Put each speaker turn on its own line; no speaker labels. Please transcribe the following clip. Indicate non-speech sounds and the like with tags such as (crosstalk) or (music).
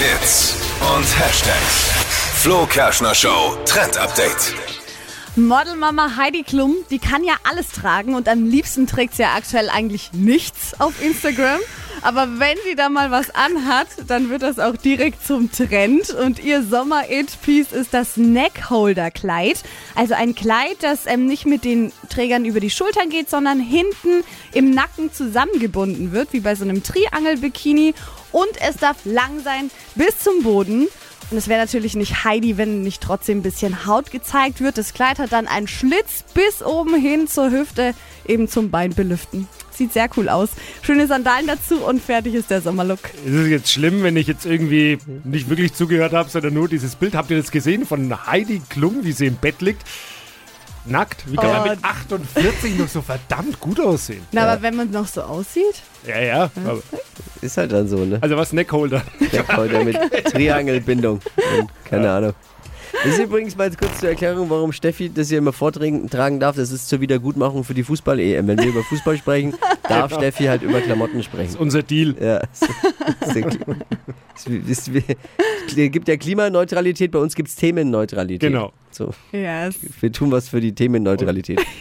Hits und Hashtags. Flo Kerschner Show Trend Update.
Modelmama Heidi Klum, die kann ja alles tragen und am liebsten trägt sie ja aktuell eigentlich nichts auf Instagram. Aber wenn sie da mal was anhat, dann wird das auch direkt zum Trend. Und ihr Sommer-It-Piece ist das Neckholder-Kleid. Also ein Kleid, das ähm, nicht mit den Trägern über die Schultern geht, sondern hinten im Nacken zusammengebunden wird, wie bei so einem Triangel-Bikini. Und es darf lang sein bis zum Boden. Und es wäre natürlich nicht Heidi, wenn nicht trotzdem ein bisschen Haut gezeigt wird. Das Kleid hat dann einen Schlitz bis oben hin zur Hüfte, eben zum Bein belüften. Sieht sehr cool aus. Schöne Sandalen dazu und fertig ist der Sommerlook.
Ist es jetzt schlimm, wenn ich jetzt irgendwie nicht wirklich zugehört habe, sondern nur dieses Bild? Habt ihr das gesehen von Heidi Klum, wie sie im Bett liegt? Nackt? Wie kann
Oh.
man mit 48 noch so verdammt gut aussehen?
Na, aber wenn man noch so aussieht?
Ja, ja. Aber,
Ist halt dann so, ne?
also was Neckholder.
Neckholder mit (laughs) Triangelbindung. Und Keine Ahnung. Das ist übrigens mal kurz zur Erklärung, warum Steffi das hier immer vortragen tragen darf. Das ist zur Wiedergutmachung für die Fußball-EM. Wenn wir über Fußball sprechen, darf Steffi halt über Klamotten sprechen.
Unser Deal.
Ja. Es ist- es gibt ja Klimaneutralität, bei uns gibt es Themenneutralität.
Genau.
So,
Yes.
wir tun was für die Themenneutralität.